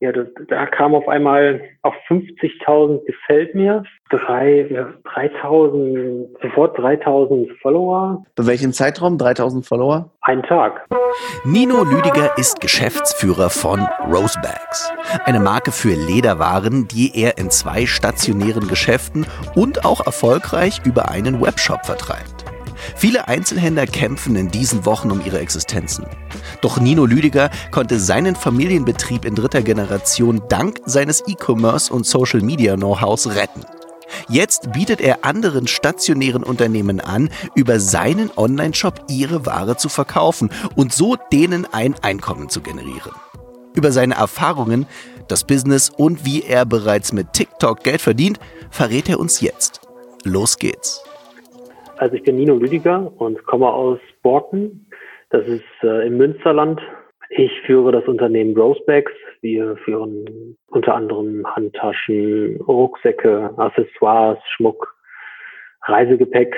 ja, da, da kam auf einmal auf 50.000 gefällt mir, drei, ja, 3.000, sofort 3.000 Follower. Bei welchem Zeitraum 3.000 Follower? Ein Tag. Nino Lüdiger ist Geschäftsführer von Rosebags, eine Marke für Lederwaren, die er in zwei stationären Geschäften und auch erfolgreich über einen Webshop vertreibt. Viele Einzelhändler kämpfen in diesen Wochen um ihre Existenzen. Doch Nino Lüdiger konnte seinen Familienbetrieb in dritter Generation dank seines E-Commerce und Social Media Know-hows retten. Jetzt bietet er anderen stationären Unternehmen an, über seinen Online-Shop ihre Ware zu verkaufen und so denen ein Einkommen zu generieren. Über seine Erfahrungen, das Business und wie er bereits mit TikTok Geld verdient, verrät er uns jetzt. Los geht's. Also ich bin Nino Lüdiger und komme aus Borken. Das ist äh, im Münsterland. Ich führe das Unternehmen Rosebags. Wir führen unter anderem Handtaschen, Rucksäcke, Accessoires, Schmuck, Reisegepäck.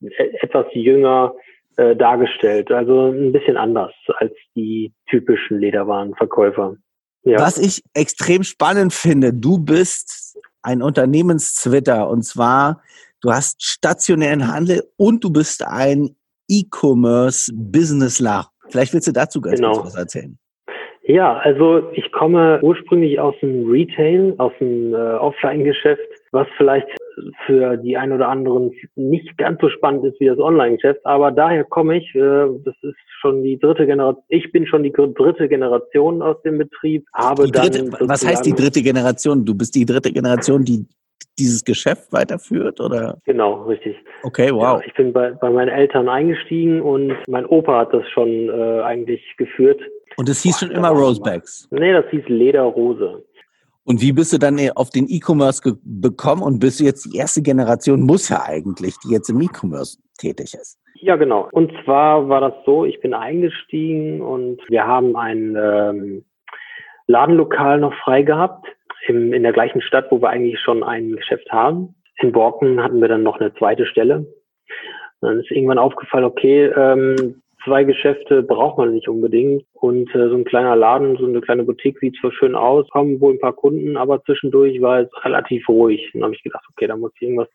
E etwas jünger äh, dargestellt, also ein bisschen anders als die typischen Lederwarenverkäufer. Ja. Was ich extrem spannend finde, du bist ein Unternehmenszwitter und zwar du hast stationären Handel und du bist ein E-Commerce-Businessler. Vielleicht willst du dazu ganz genau. kurz was erzählen. Ja, also ich komme ursprünglich aus dem Retail, aus dem äh, Offline-Geschäft, was vielleicht für die ein oder anderen nicht ganz so spannend ist wie das Online-Geschäft, aber daher komme ich, äh, das ist schon die dritte Generation, ich bin schon die dritte Generation aus dem Betrieb, habe dritte, dann Was heißt die dritte Generation? Du bist die dritte Generation, die dieses Geschäft weiterführt oder? Genau, richtig. Okay, wow. Ja, ich bin bei, bei meinen Eltern eingestiegen und mein Opa hat das schon äh, eigentlich geführt. Und es hieß Boah, schon immer Rosebags? Nee, das hieß Lederrose. Und wie bist du dann auf den E-Commerce bekommen und bist du jetzt die erste Generation, muss ja eigentlich, die jetzt im E-Commerce tätig ist? Ja, genau. Und zwar war das so, ich bin eingestiegen und wir haben ein ähm, Ladenlokal noch frei gehabt im, in der gleichen Stadt, wo wir eigentlich schon ein Geschäft haben. In Borken hatten wir dann noch eine zweite Stelle. Dann ist irgendwann aufgefallen, okay, ähm, zwei Geschäfte braucht man nicht unbedingt. Und äh, so ein kleiner Laden, so eine kleine Boutique sieht zwar schön aus, kommen wohl ein paar Kunden, aber zwischendurch war es relativ ruhig. Dann habe ich gedacht, okay, da muss ich irgendwas,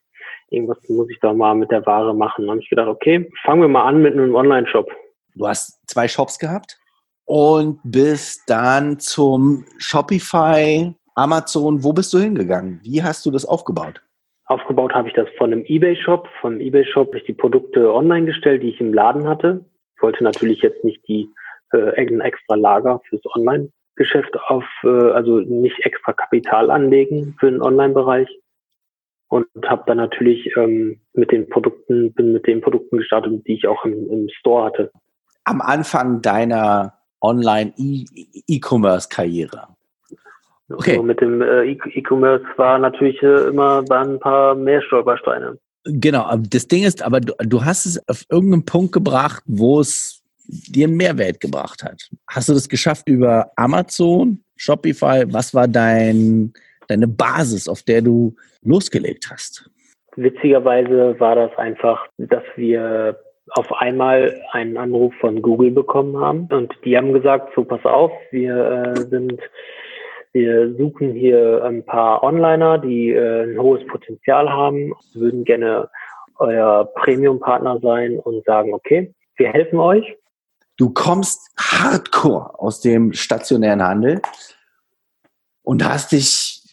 irgendwas muss ich da mal mit der Ware machen. Dann habe ich gedacht, okay, fangen wir mal an mit einem Online-Shop. Du hast zwei Shops gehabt und bist dann zum Shopify, Amazon, wo bist du hingegangen? Wie hast du das aufgebaut? Aufgebaut habe ich das von einem Ebay-Shop. Von Ebay-Shop habe ich die Produkte online gestellt, die ich im Laden hatte. Ich wollte natürlich jetzt nicht die äh, extra Lager fürs Online-Geschäft auf, äh, also nicht extra Kapital anlegen für den Online-Bereich und habe dann natürlich ähm, mit den Produkten, bin mit den Produkten gestartet, die ich auch im, im Store hatte. Am Anfang deiner Online-E-Commerce-Karriere. Okay. Also mit dem äh, E-Commerce war natürlich äh, immer ein paar mehr Stolpersteine. Genau, das Ding ist, aber du, du hast es auf irgendeinen Punkt gebracht, wo es dir einen Mehrwert gebracht hat. Hast du das geschafft über Amazon, Shopify? Was war dein, deine Basis, auf der du losgelegt hast? Witzigerweise war das einfach, dass wir auf einmal einen Anruf von Google bekommen haben und die haben gesagt, so pass auf, wir äh, sind wir suchen hier ein paar Onliner, die äh, ein hohes Potenzial haben, würden gerne euer Premium-Partner sein und sagen, okay, wir helfen euch. Du kommst hardcore aus dem stationären Handel und hast dich,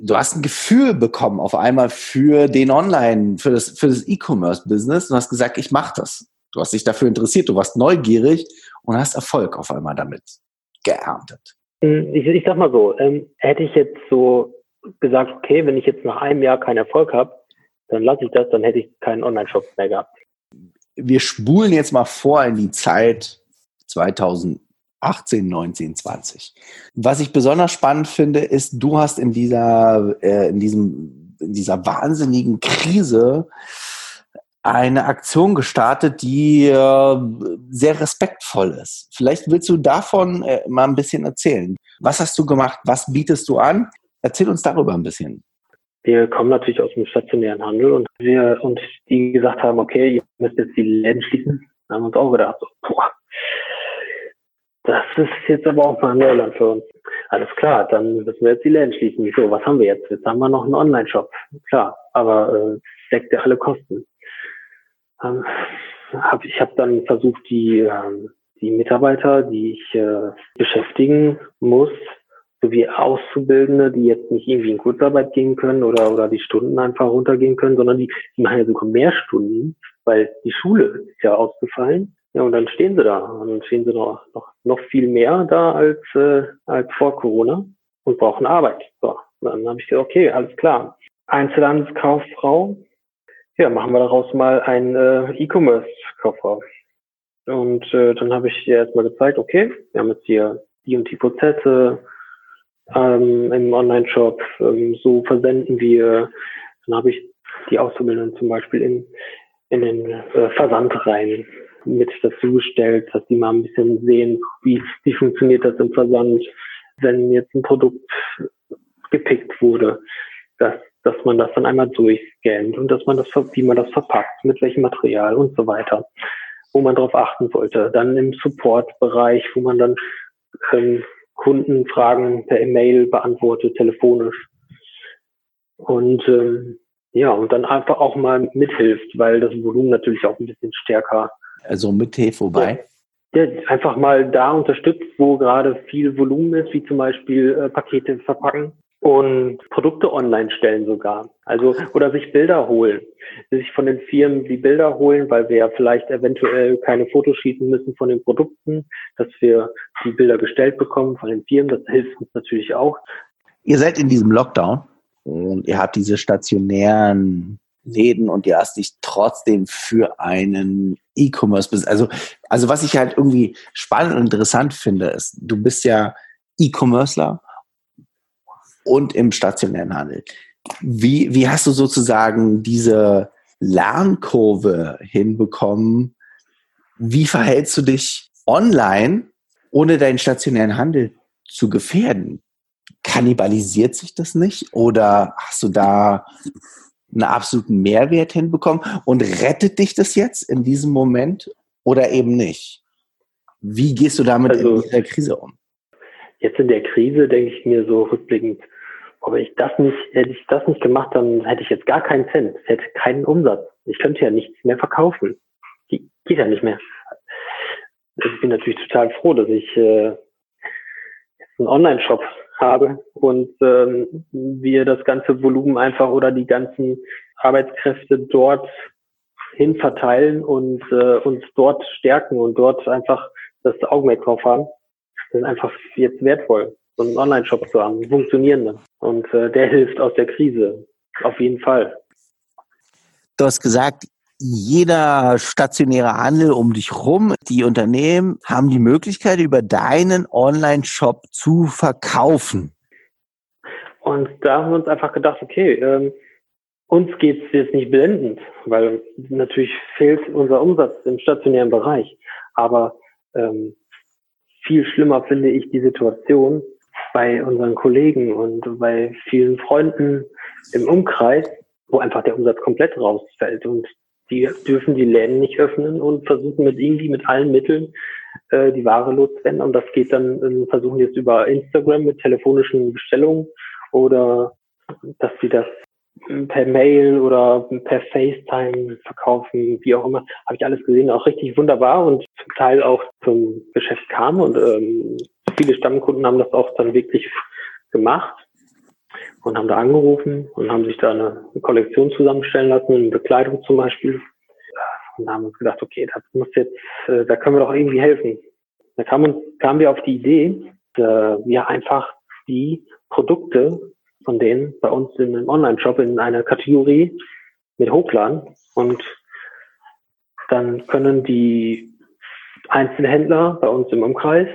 du hast ein Gefühl bekommen auf einmal für den Online, für das, für das E-Commerce-Business und hast gesagt, ich mache das. Du hast dich dafür interessiert, du warst neugierig und hast Erfolg auf einmal damit geerntet. Hm, ich, ich sag mal so, ähm, hätte ich jetzt so gesagt, okay, wenn ich jetzt nach einem Jahr keinen Erfolg habe, dann lasse ich das, dann hätte ich keinen Online-Shop mehr gehabt. Wir spulen jetzt mal vor in die Zeit 2018, 19, 20. Was ich besonders spannend finde, ist, du hast in dieser, äh, in diesem, in dieser wahnsinnigen Krise eine Aktion gestartet, die äh, sehr respektvoll ist. Vielleicht willst du davon äh, mal ein bisschen erzählen. Was hast du gemacht? Was bietest du an? Erzähl uns darüber ein bisschen. Wir kommen natürlich aus dem stationären Handel und wir und die gesagt haben, okay, ihr müsst jetzt die Läden schließen, haben uns auch gedacht, so, boah, das ist jetzt aber auch mal Neuland für uns. Alles klar, dann müssen wir jetzt die Läden schließen. So, was haben wir jetzt? Jetzt haben wir noch einen Online-Shop. Klar, aber äh, deckt ja alle Kosten. Ähm, hab, ich habe dann versucht, die, äh, die Mitarbeiter, die ich äh, beschäftigen muss, sowie Auszubildende, die jetzt nicht irgendwie in Kurzarbeit gehen können oder, oder die Stunden einfach runtergehen können, sondern die, die machen ja sogar mehr Stunden, weil die Schule ist ja ausgefallen. Ja, und dann stehen sie da. Und dann stehen sie noch, noch, noch viel mehr da als, äh, als vor Corona und brauchen Arbeit. So, dann habe ich gesagt, okay, alles klar. Einzelhandelskauffrau, ja, machen wir daraus mal ein äh, E-Commerce-Kauffrau. Und äh, dann habe ich ihr erstmal gezeigt, okay, wir haben jetzt hier die und die Prozesse ähm, im Online-Shop, ähm, so versenden wir. Dann habe ich die Auszubildenden zum Beispiel in, in den äh, Versand rein mit dazu gestellt, dass die mal ein bisschen sehen, wie, wie funktioniert das im Versand, wenn jetzt ein Produkt gepickt wurde, dass, dass man das dann einmal durchscannt und dass man das, wie man das verpackt, mit welchem Material und so weiter, wo man darauf achten sollte. Dann im Support-Bereich, wo man dann ähm, Kundenfragen per E-Mail beantwortet, telefonisch. Und ähm, ja, und dann einfach auch mal mithilft, weil das Volumen natürlich auch ein bisschen stärker also mit Hilfe wobei? Ja, einfach mal da unterstützt, wo gerade viel Volumen ist, wie zum Beispiel äh, Pakete verpacken und Produkte online stellen sogar. Also, oder sich Bilder holen. Sich von den Firmen die Bilder holen, weil wir ja vielleicht eventuell keine Fotos schießen müssen von den Produkten, dass wir die Bilder gestellt bekommen von den Firmen. Das hilft uns natürlich auch. Ihr seid in diesem Lockdown und ihr habt diese stationären Läden und ihr hast dich trotzdem für einen E-Commerce, also, also was ich halt irgendwie spannend und interessant finde, ist, du bist ja E-Commercer und im stationären Handel. Wie, wie hast du sozusagen diese Lernkurve hinbekommen? Wie verhältst du dich online, ohne deinen stationären Handel zu gefährden? Kannibalisiert sich das nicht? Oder hast du da einen absoluten Mehrwert hinbekommen? Und rettet dich das jetzt in diesem Moment oder eben nicht? Wie gehst du damit also, in dieser Krise um? Jetzt in der Krise denke ich mir so rückblickend, ob ich das nicht, hätte ich das nicht gemacht, dann hätte ich jetzt gar keinen Cent, hätte keinen Umsatz. Ich könnte ja nichts mehr verkaufen. Geht ja nicht mehr. Ich bin natürlich total froh, dass ich äh, einen Online-Shop habe und ähm, wir das ganze Volumen einfach oder die ganzen Arbeitskräfte dort hin verteilen und äh, uns dort stärken und dort einfach das Augenmerk drauf haben. Das ist einfach jetzt wertvoll, so einen Online-Shop zu haben, einen funktionierenden. Und äh, der hilft aus der Krise, auf jeden Fall. Du hast gesagt, jeder stationäre Handel um dich rum, die Unternehmen haben die Möglichkeit, über deinen Online-Shop zu verkaufen. Und da haben wir uns einfach gedacht, okay, ähm, uns geht es jetzt nicht blendend, weil natürlich fehlt unser Umsatz im stationären Bereich. Aber ähm, viel schlimmer finde ich die Situation bei unseren Kollegen und bei vielen Freunden im Umkreis, wo einfach der Umsatz komplett rausfällt. Und die dürfen die Läden nicht öffnen und versuchen mit irgendwie mit allen Mitteln äh, die Ware loszuwerden. Und das geht dann, äh, versuchen jetzt über Instagram mit telefonischen Bestellungen oder dass sie das per Mail oder per FaceTime verkaufen, wie auch immer, habe ich alles gesehen, auch richtig wunderbar und zum Teil auch zum Geschäft kam und ähm, viele Stammkunden haben das auch dann wirklich gemacht und haben da angerufen und haben sich da eine, Kollektion zusammenstellen lassen, eine Bekleidung zum Beispiel. Und haben uns gedacht, okay, das muss jetzt, äh, da können wir doch irgendwie helfen. Da kamen, kamen wir auf die Idee, äh, wir einfach die Produkte von denen bei uns in einem Online-Shop in einer Kategorie mit hochladen und dann können die Einzelhändler bei uns im Umkreis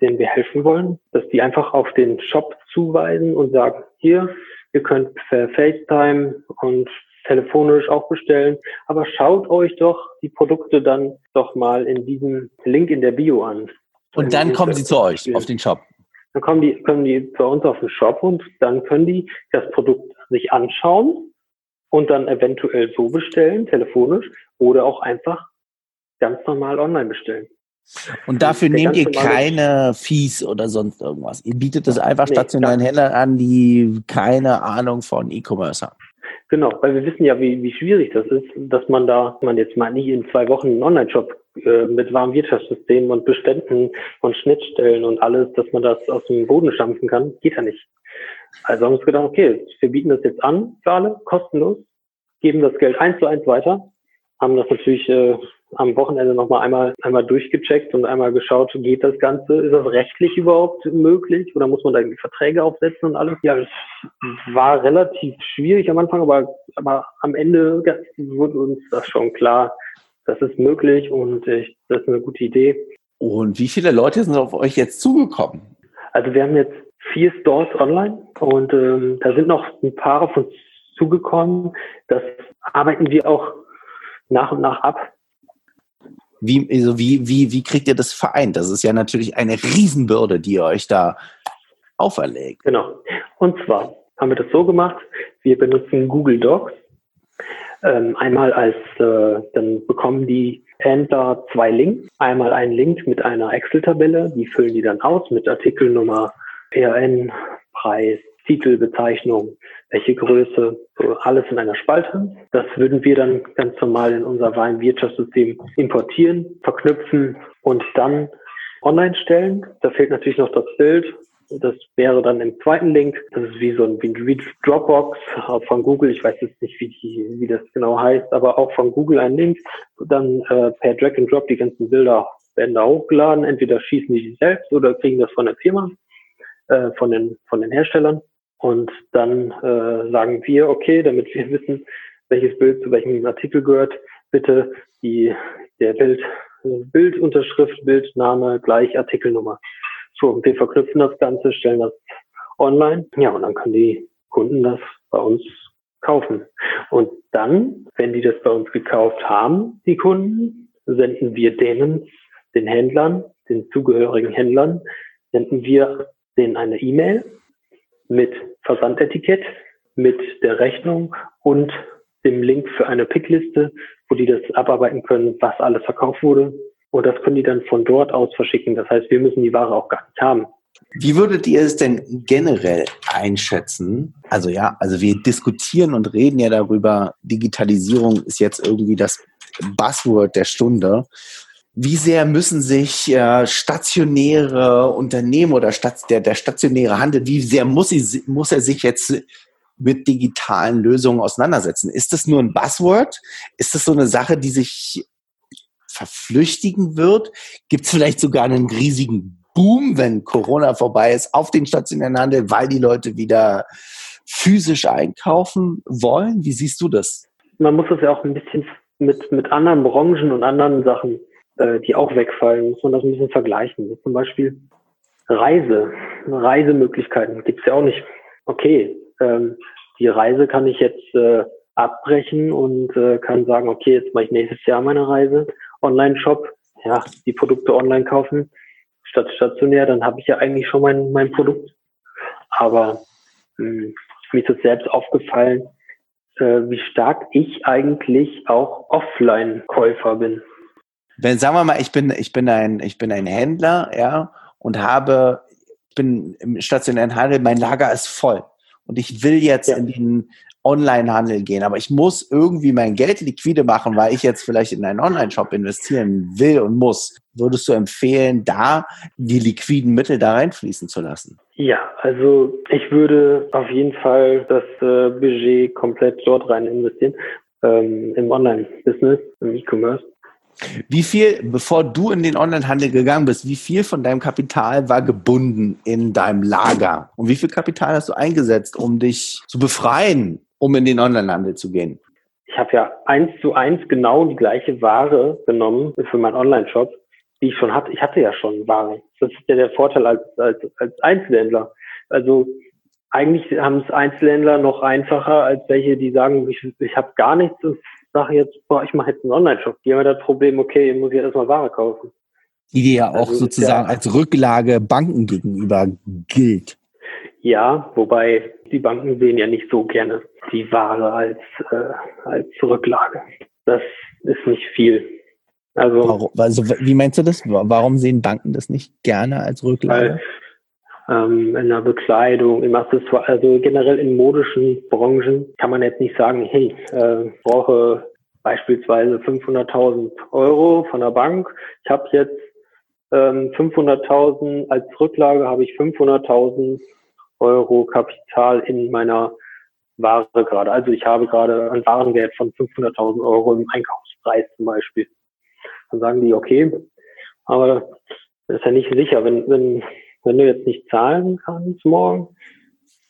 denen wir helfen wollen, dass die einfach auf den Shop zuweisen und sagen, hier, ihr könnt per FaceTime und telefonisch auch bestellen, aber schaut euch doch die Produkte dann doch mal in diesem Link in der Bio an. Und dann kommen sie zu euch auf den Shop. Dann kommen die, kommen die bei uns auf den Shop und dann können die das Produkt sich anschauen und dann eventuell so bestellen, telefonisch, oder auch einfach ganz normal online bestellen. Und dafür nehmt ihr keine Fees oder sonst irgendwas. Ihr bietet es einfach nee, stationären Händlern an, die keine Ahnung von E-Commerce haben. Genau, weil wir wissen ja, wie, wie schwierig das ist, dass man da, man jetzt mal nicht in zwei Wochen einen Online-Shop äh, mit warmen Wirtschaftssystemen und Beständen und Schnittstellen und alles, dass man das aus dem Boden stampfen kann, geht ja nicht. Also haben wir uns gedacht, okay, wir bieten das jetzt an für alle, kostenlos, geben das Geld eins zu eins weiter, haben das natürlich äh, am Wochenende nochmal einmal, einmal durchgecheckt und einmal geschaut, geht das Ganze, ist das rechtlich überhaupt möglich oder muss man da irgendwie Verträge aufsetzen und alles? Ja, das war relativ schwierig am Anfang, aber, aber am Ende wurde uns das schon klar, das ist möglich und ich, das ist eine gute Idee. Und wie viele Leute sind auf euch jetzt zugekommen? Also wir haben jetzt vier Stores online und ähm, da sind noch ein paar auf uns zugekommen. Das arbeiten wir auch nach und nach ab. Wie, also wie, wie, wie kriegt ihr das vereint? Das ist ja natürlich eine Riesenbürde, die ihr euch da auferlegt. Genau. Und zwar haben wir das so gemacht, wir benutzen Google Docs. Ähm, einmal als, äh, dann bekommen die Händler zwei Links. Einmal einen Link mit einer Excel-Tabelle, die füllen die dann aus mit Artikelnummer, PRN, Preis, Titel, Bezeichnung, welche Größe, alles in einer Spalte. Das würden wir dann ganz normal in unser Warenwirtschaftssystem importieren, verknüpfen und dann online stellen. Da fehlt natürlich noch das Bild. Das wäre dann im zweiten Link. Das ist wie so ein wie Dropbox von Google. Ich weiß jetzt nicht, wie, die, wie das genau heißt, aber auch von Google ein Link. Dann äh, per Drag and Drop die ganzen Bilder werden da hochgeladen. Entweder schießen die selbst oder kriegen das von der Firma, äh, von den von den Herstellern. Und dann äh, sagen wir, okay, damit wir wissen, welches Bild zu welchem Artikel gehört, bitte die, der Bild, Bildunterschrift, Bildname gleich Artikelnummer. So, und wir verknüpfen das Ganze, stellen das online. Ja, und dann können die Kunden das bei uns kaufen. Und dann, wenn die das bei uns gekauft haben, die Kunden, senden wir denen, den Händlern, den zugehörigen Händlern, senden wir denen eine E-Mail mit Versandetikett, mit der Rechnung und dem Link für eine Pickliste, wo die das abarbeiten können, was alles verkauft wurde. Und das können die dann von dort aus verschicken. Das heißt, wir müssen die Ware auch gar nicht haben. Wie würdet ihr es denn generell einschätzen? Also ja, also wir diskutieren und reden ja darüber, Digitalisierung ist jetzt irgendwie das Buzzword der Stunde wie sehr müssen sich äh, stationäre Unternehmen oder Stat der, der stationäre Handel, wie sehr muss, sie, muss er sich jetzt mit digitalen Lösungen auseinandersetzen? Ist das nur ein Buzzword? Ist das so eine Sache, die sich verflüchtigen wird? Gibt es vielleicht sogar einen riesigen Boom, wenn Corona vorbei ist, auf den stationären Handel, weil die Leute wieder physisch einkaufen wollen? Wie siehst du das? Man muss das ja auch ein bisschen mit, mit anderen Branchen und anderen Sachen äh, die auch wegfallen, muss man das ein bisschen vergleichen. Zum Beispiel Reise, Reisemöglichkeiten gibt's ja auch nicht. Okay, ähm, die Reise kann ich jetzt äh, abbrechen und äh, kann sagen, okay, jetzt mache ich nächstes Jahr meine Reise. Online-Shop, ja, die Produkte online kaufen, statt stationär, dann habe ich ja eigentlich schon mein, mein Produkt. Aber mh, hm, mir ist es selbst aufgefallen, äh, wie stark ich eigentlich auch Offline-Käufer bin wenn, sagen wir mal, ich bin, ich bin ein, ich bin ein Händler, ja, und habe, ich bin im stationären Handel, mein Lager ist voll. Und ich will jetzt ja. in den Online-Handel gehen, aber ich muss irgendwie mein Geld liquide machen, weil ich jetzt vielleicht in einen Online-Shop investieren will und muss. Würdest du empfehlen, da die liquiden Mittel da reinfließen zu lassen? Ja, also ich würde auf jeden Fall das äh, Budget komplett dort rein investieren, ähm, im Online-Business, im E-Commerce. Wie viel, bevor du in den Onlinehandel gegangen bist, wie viel von deinem Kapital war gebunden in deinem Lager? Und wie viel Kapital hast du eingesetzt, um dich zu befreien, um in den Onlinehandel zu gehen? Ich habe ja eins zu eins genau die gleiche Ware genommen für meinen Online-Shop, die ich schon hatte. Ich hatte ja schon Ware. Das ist ja der Vorteil als, als, als Einzelhändler. Also eigentlich haben es Einzelhändler noch einfacher als welche, die sagen, ich, ich habe gar nichts und sage jetzt, boah, ich mache jetzt einen Online-Shop, die haben ja das Problem, okay, muss ich erstmal Ware kaufen. Die dir ja auch also, sozusagen ja, als Rücklage Banken gegenüber gilt. Ja, wobei die Banken sehen ja nicht so gerne die Ware als, äh, als Rücklage. Das ist nicht viel. Also, warum, also wie meinst du das? Warum sehen Banken das nicht gerne als Rücklage? Ähm, in der Bekleidung, im Accessoire, also generell in modischen Branchen kann man jetzt nicht sagen, hey, äh, brauche beispielsweise 500.000 Euro von der Bank. Ich habe jetzt ähm, 500.000 als Rücklage, habe ich 500.000 Euro Kapital in meiner Ware gerade. Also ich habe gerade einen Warenwert von 500.000 Euro im Einkaufspreis zum Beispiel. Dann sagen die, okay, aber das ist ja nicht sicher, wenn, wenn, wenn du jetzt nicht zahlen kannst morgen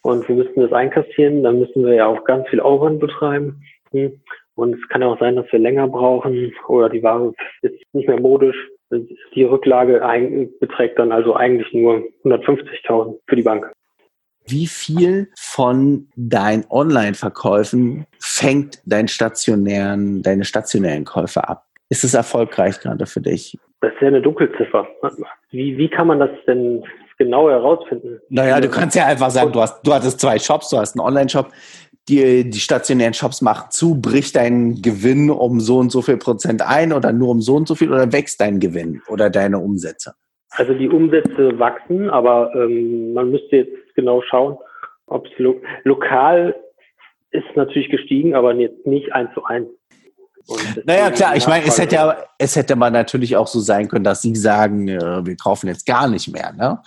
und wir müssten das einkassieren, dann müssen wir ja auch ganz viel Aufwand betreiben. Hm. Und es kann auch sein, dass wir länger brauchen oder die Ware ist nicht mehr modisch. Die Rücklage beträgt dann also eigentlich nur 150.000 für die Bank. Wie viel von deinen Online-Verkäufen fängt dein stationären, deine stationären Käufe ab? Ist es erfolgreich gerade für dich? Das ist ja eine Dunkelziffer. Wie, wie kann man das denn genau herausfinden? Naja, du kannst ja einfach sagen, du hast, du hattest zwei Shops, du hast einen Online-Shop, die, die stationären Shops machen zu, bricht dein Gewinn um so und so viel Prozent ein oder nur um so und so viel oder wächst dein Gewinn oder deine Umsätze? Also die Umsätze wachsen, aber ähm, man müsste jetzt genau schauen, ob es lo lokal ist natürlich gestiegen, aber jetzt nicht eins zu eins. Naja, klar, ich meine, es hätte ja, es hätte mal natürlich auch so sein können, dass sie sagen, äh, wir kaufen jetzt gar nicht mehr, ne?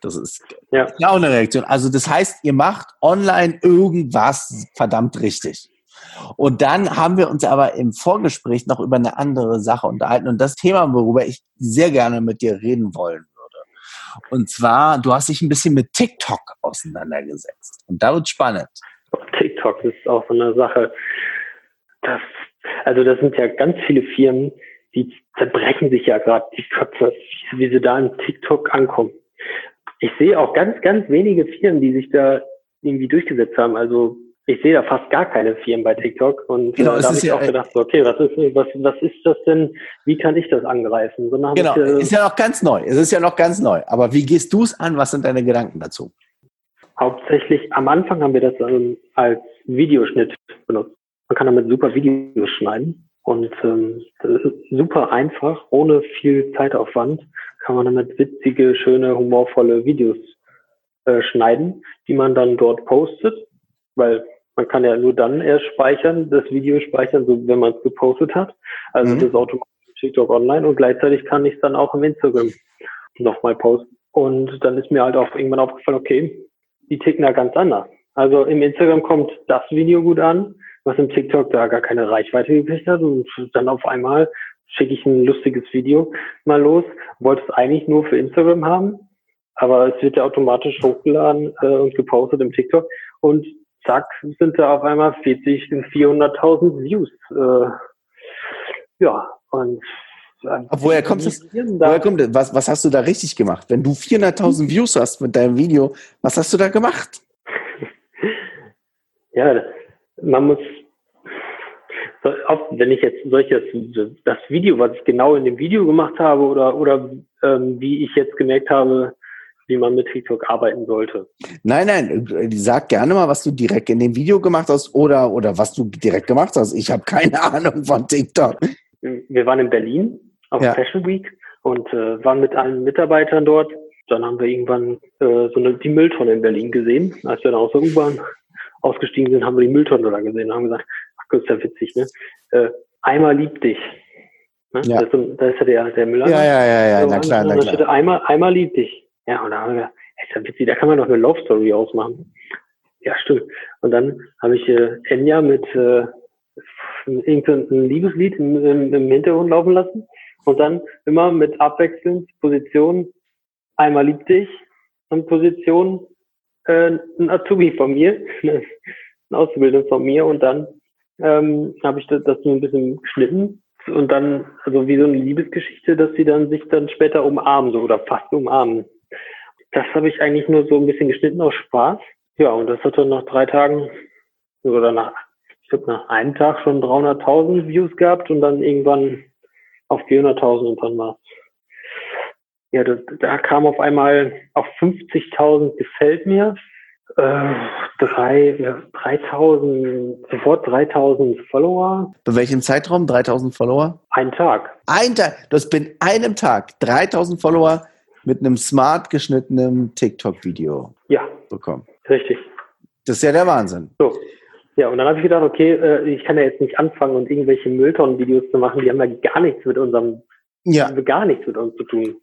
Das ist ja. auch eine Reaktion. Also das heißt, ihr macht online irgendwas verdammt richtig. Und dann haben wir uns aber im Vorgespräch noch über eine andere Sache unterhalten und das Thema, worüber ich sehr gerne mit dir reden wollen würde. Und zwar, du hast dich ein bisschen mit TikTok auseinandergesetzt. Und da wird spannend. TikTok ist auch so eine Sache. Das, also das sind ja ganz viele Firmen, die zerbrechen sich ja gerade die Köpfe, wie sie da in TikTok ankommen. Ich sehe auch ganz, ganz wenige Firmen, die sich da irgendwie durchgesetzt haben. Also ich sehe da fast gar keine Firmen bei TikTok und genau, äh, da habe ich ja, auch gedacht, okay, was ist, was, was ist das denn? Wie kann ich das angreifen? So genau, ich, äh, ist ja noch ganz neu. Es ist ja noch ganz neu. Aber wie gehst du es an? Was sind deine Gedanken dazu? Hauptsächlich am Anfang haben wir das ähm, als Videoschnitt benutzt. Man kann damit super Videos schneiden und ähm, super einfach, ohne viel Zeitaufwand, kann man damit witzige, schöne, humorvolle Videos äh, schneiden, die man dann dort postet, weil man kann ja nur dann erst speichern, das Video speichern, so wenn man es gepostet hat. Also mhm. das automatisch TikTok online und gleichzeitig kann ich es dann auch im Instagram nochmal posten. Und dann ist mir halt auch irgendwann aufgefallen, okay, die ticken da ganz anders. Also im Instagram kommt das Video gut an, was im TikTok da gar keine Reichweite gekriegt hat. Und dann auf einmal schicke ich ein lustiges Video mal los. Wollte es eigentlich nur für Instagram haben, aber es wird ja automatisch hochgeladen äh, und gepostet im TikTok. Und zack, sind da auf einmal 40 und 400.000 Views. Äh, ja, und woher kommt das? Woher kommt das? Was, was hast du da richtig gemacht? Wenn du 400.000 Views hast mit deinem Video, was hast du da gemacht? ja, man muss, oft, wenn ich jetzt solches, das Video, was ich genau in dem Video gemacht habe oder, oder ähm, wie ich jetzt gemerkt habe, wie man mit TikTok arbeiten sollte. Nein, nein, sag gerne mal, was du direkt in dem Video gemacht hast oder, oder was du direkt gemacht hast. Ich habe keine Ahnung von TikTok. Wir waren in Berlin auf ja. Fashion Week und äh, waren mit allen Mitarbeitern dort. Dann haben wir irgendwann äh, so eine, die Mülltonne in Berlin gesehen. Als wir dann aus der U-Bahn ausgestiegen sind, haben wir die Mülltonne da gesehen und haben gesagt, ach Gott, ist ja witzig, ne? Äh, einmal lieb dich. Ne? Ja. Da, ist, da ist ja der, der Müller. Ja, ja, ja, ja, na klar, na klar. Einmal, einmal lieb dich. Ja, und da haben wir gedacht, ist ja witzig, da kann man doch eine Love Story ausmachen. Ja, stimmt. Und dann habe ich äh, Enya mit äh, irgendeinem Liebeslied im, im, im Hintergrund laufen lassen und dann immer mit abwechselnd Position einmal lieb dich und Position äh, ein Azubi von mir, ein Auszubildender von mir und dann ähm, habe ich das, das so ein bisschen geschnitten und dann, also wie so eine Liebesgeschichte, dass sie dann sich dann später umarmen, so oder fast umarmen. Das habe ich eigentlich nur so ein bisschen geschnitten aus Spaß. Ja, und das hat dann nach drei Tagen oder nach, ich glaube nach einem Tag schon 300.000 Views gehabt und dann irgendwann auf 400.000 und dann war ja, das, da kam auf einmal auf 50.000 gefällt mir. Äh, drei, ja, 3000, sofort 3000 Follower. Bei welchem Zeitraum? 3000 Follower? Ein Tag. Ein Tag. Du hast in einem Tag 3000 Follower mit einem smart geschnittenen TikTok-Video Ja, bekommen. richtig. Das ist ja der Wahnsinn. So. Ja, und dann habe ich gedacht, okay, äh, ich kann ja jetzt nicht anfangen und irgendwelche Mülltonnen-Videos zu machen, die haben ja gar nichts mit unserem, Ja. gar nichts mit uns zu tun.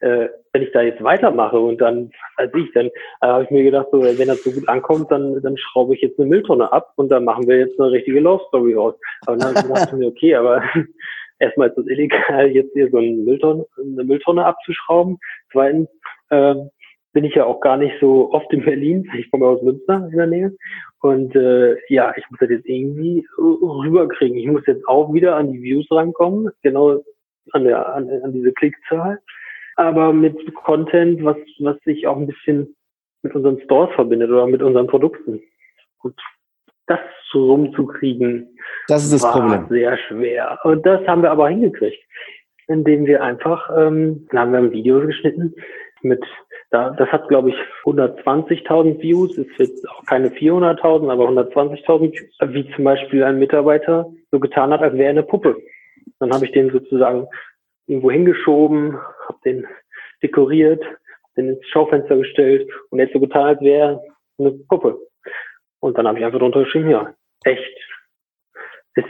Äh, wenn ich da jetzt weitermache und dann, weiß ich, dann äh, habe ich mir gedacht, so, wenn das so gut ankommt, dann, dann schraube ich jetzt eine Mülltonne ab und dann machen wir jetzt eine richtige Love Story raus. Aber dann habe ich mir, okay, aber erstmal ist es illegal, jetzt hier so eine Mülltonne, eine Mülltonne abzuschrauben. Zweitens ähm, bin ich ja auch gar nicht so oft in Berlin. Ich komme aus Münster in der Nähe. Und äh, ja, ich muss das jetzt irgendwie äh, rüberkriegen. Ich muss jetzt auch wieder an die Views rankommen, genau an, der, an, an diese Klickzahl. Aber mit Content, was, was sich auch ein bisschen mit unseren Stores verbindet oder mit unseren Produkten. Und das so rumzukriegen, Das ist das war Problem. sehr schwer. Und das haben wir aber hingekriegt, indem wir einfach, ähm, dann haben wir ein Video geschnitten mit, da, das hat glaube ich 120.000 Views, ist jetzt auch keine 400.000, aber 120.000 Views, wie zum Beispiel ein Mitarbeiter so getan hat, als wäre er eine Puppe. Dann habe ich den sozusagen irgendwo hingeschoben, habe den dekoriert, hab den ins Schaufenster gestellt und jetzt so getan, als wäre eine Puppe. Und dann habe ich einfach drunter geschrieben, ja, echt. Ist,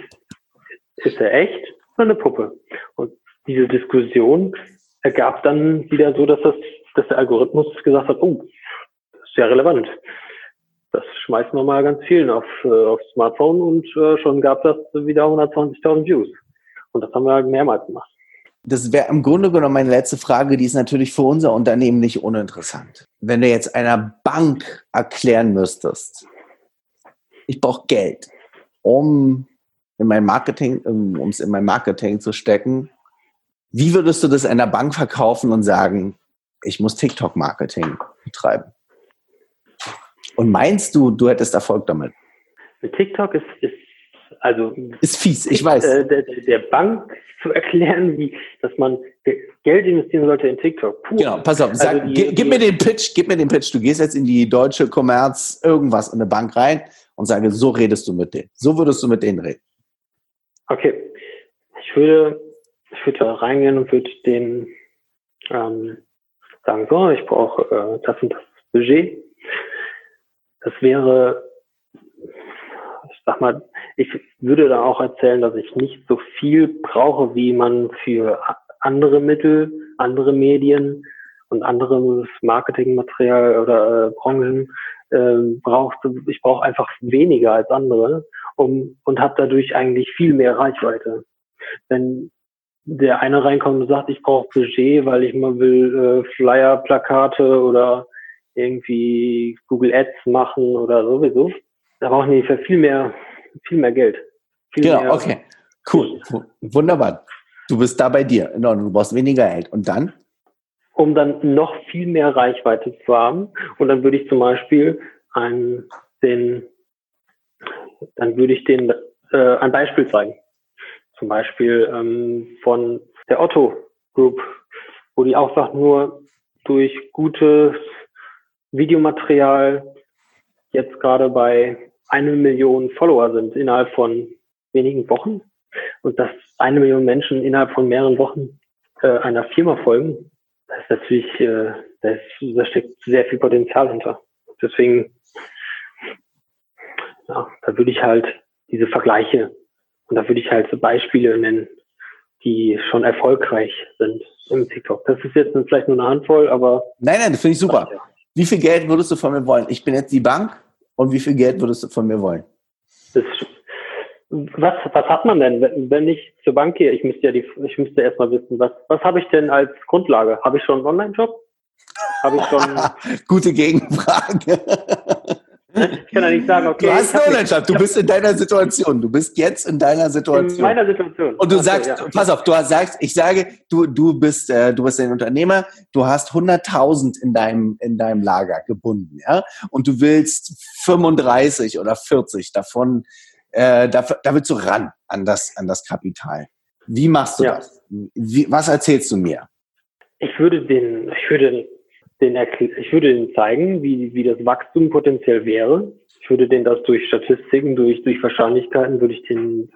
ist er echt oder eine Puppe? Und diese Diskussion ergab dann wieder so, dass das, dass der Algorithmus gesagt hat, oh, das ist ja relevant. Das schmeißen wir mal ganz vielen auf, äh, aufs Smartphone und äh, schon gab das wieder 120.000 Views. Und das haben wir halt mehrmals gemacht. Das wäre im Grunde genommen meine letzte Frage, die ist natürlich für unser Unternehmen nicht uninteressant. Wenn du jetzt einer Bank erklären müsstest, ich brauche Geld, um in mein Marketing, um es in mein Marketing zu stecken, wie würdest du das einer Bank verkaufen und sagen, ich muss TikTok-Marketing betreiben? Und meinst du, du hättest Erfolg damit? Mit TikTok ist, ist also Ist fies, ich weiß. Äh, der, der Bank zu erklären, wie, dass man Geld investieren sollte in TikTok. Puh. Genau, pass auf, sag, Also die- gib, gib mir den Pitch, gib mir den Pitch. Du gehst jetzt in die deutsche Kommerz irgendwas in eine Bank rein und sage, so redest du mit denen. So würdest du mit denen reden. Okay. Ich würde, ich würde da reingehen und würde den ähm, sagen, so, ich brauche äh, das und das Budget. Das wäre, sag mal, ich würde da auch erzählen, dass ich nicht so viel brauche, wie man für andere Mittel, andere Medien und anderes Marketingmaterial oder äh, Branchen äh, braucht. Ich brauche einfach weniger als andere um, und habe dadurch eigentlich viel mehr Reichweite. Wenn der eine reinkommt und sagt, ich brauche Budget, weil ich mal will äh, Flyer, Plakate oder irgendwie Google Ads machen oder sowieso, da brauchen die für viel mehr, viel mehr Geld. Viel Genau, mehr, okay. Cool. Wunderbar. Du bist da bei dir. Du brauchst weniger Geld. Und dann? um dann noch viel mehr Reichweite zu haben. Und dann würde ich zum Beispiel ein, den, dann würde ich den äh, ein Beispiel zeigen. Zum Beispiel ähm, von der Otto Group, wo die einfach nur durch gutes Videomaterial jetzt gerade bei eine Million Follower sind innerhalb von wenigen Wochen und dass eine Million Menschen innerhalb von mehreren Wochen äh, einer Firma folgen, da ist natürlich, äh, da, steckt sehr viel Potenzial hinter. Deswegen, ja, da würde ich halt diese Vergleiche und da würde ich halt so Beispiele nennen, die schon erfolgreich sind im TikTok. Das ist jetzt vielleicht nur eine Handvoll, aber Nein, nein, das finde ich super. Wie viel Geld würdest du von mir wollen? Ich bin jetzt die Bank und wie viel Geld würdest du von mir wollen? das, was, was hat man denn, wenn, wenn ich zur Bank gehe? Ich müsste ja die, ich müsste erstmal wissen, was, was habe ich denn als Grundlage? Habe ich schon einen Online-Job? Habe ich schon, Gute Gegenfrage. Ich kann ja nicht sagen, okay. Du hast Online-Job. Du bist in deiner Situation. Du bist jetzt in deiner in Situation. meiner Situation. Und du so, sagst, ja. pass auf, du sagst, ich sage, du, du bist, äh, du bist ein Unternehmer, du hast 100.000 in deinem, in deinem Lager gebunden, ja, und du willst 35 oder 40 davon, äh, da, da willst du ran an das, an das Kapital. Wie machst du Ja. das? Wie, was erzählst du mir? Ich würde den, ich würde den ich würde denen zeigen, wie, wie das Wachstum potenziell wäre. Ich würde denen das durch Statistiken, durch, durch Wahrscheinlichkeiten, würde ich denen,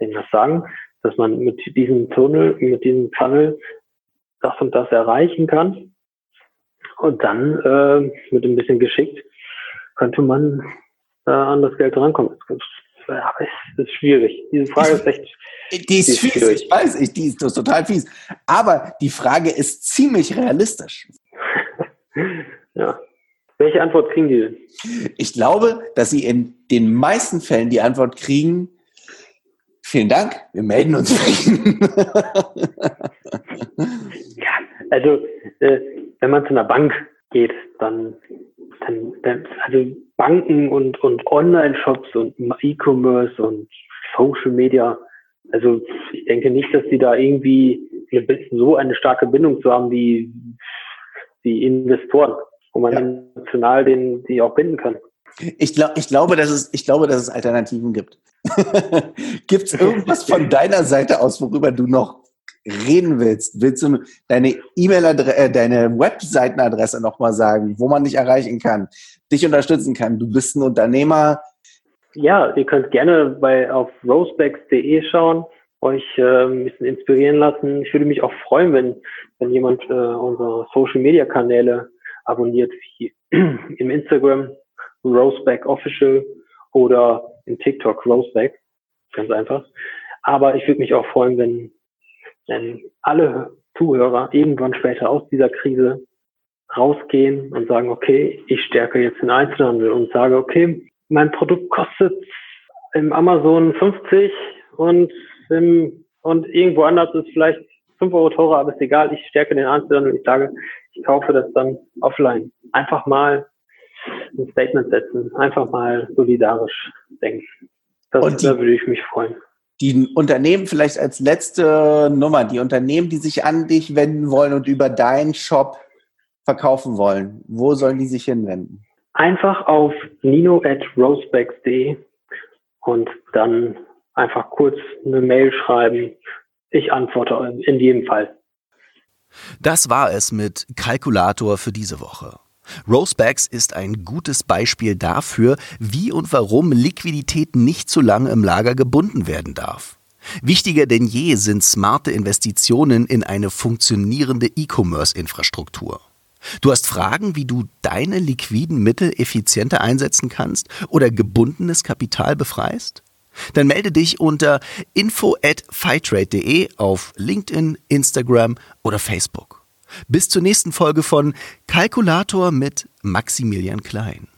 denen das sagen, dass man mit diesem Tunnel, mit diesem Funnel das und das erreichen kann. Und dann äh, mit ein bisschen geschickt könnte man äh, an das Geld rankommen. Ja, es ist schwierig. Diese Frage ist echt. Die ist, die ist fies, schwierig. ich weiß, ich, die ist total fies. Aber die Frage ist ziemlich realistisch. Ja. Welche Antwort kriegen die denn? Ich glaube, dass sie in den meisten Fällen die Antwort kriegen, vielen Dank, wir melden uns. ja, also äh, wenn man zu einer Bank geht, dann, dann, dann also Banken und, und Online-Shops und E-Commerce und Social Media, also ich denke nicht, dass sie da irgendwie so eine starke Bindung zu haben wie die Investoren, wo man ja. emotional den, die auch binden kann. Ich, glaub, ich, glaube, dass es, ich glaube, dass es Alternativen gibt. gibt es irgendwas von deiner Seite aus, worüber du noch reden willst? Willst du deine E-Mail-Adresse, äh, deine Webseitenadresse nochmal sagen, wo man dich erreichen kann, dich unterstützen kann? Du bist ein Unternehmer. Ja, ihr könnt gerne bei auf rosebacks.de schauen euch äh, ein bisschen inspirieren lassen. Ich würde mich auch freuen, wenn, wenn jemand äh, unsere Social Media Kanäle abonniert, wie im Instagram Roseback Official oder im TikTok Roseback. Ganz einfach. Aber ich würde mich auch freuen, wenn, wenn alle Zuhörer irgendwann später aus dieser Krise rausgehen und sagen, okay, ich stärke jetzt den Einzelhandel und sage, okay, mein Produkt kostet im Amazon 50 und im, und irgendwo anders ist vielleicht 5 Euro teurer, aber ist egal, ich stärke den Einzelhandel und ich sage, ich kaufe das dann offline. Einfach mal ein Statement setzen, einfach mal solidarisch denken. Das, und die, da würde ich mich freuen. Die Unternehmen vielleicht als letzte Nummer, die Unternehmen, die sich an dich wenden wollen und über deinen Shop verkaufen wollen, wo sollen die sich hinwenden? Einfach auf nino at rosebacks.de und dann einfach kurz eine Mail schreiben. Ich antworte in jedem Fall. Das war es mit Kalkulator für diese Woche. Rosebacks ist ein gutes Beispiel dafür, wie und warum Liquidität nicht zu lange im Lager gebunden werden darf. Wichtiger denn je sind smarte Investitionen in eine funktionierende E-Commerce-Infrastruktur. Du hast Fragen, wie du deine liquiden Mittel effizienter einsetzen kannst oder gebundenes Kapital befreist? Dann melde dich unter info at fightrate.de auf LinkedIn, Instagram oder Facebook. Bis zur nächsten Folge von Kalkulator mit Maximilian Klein.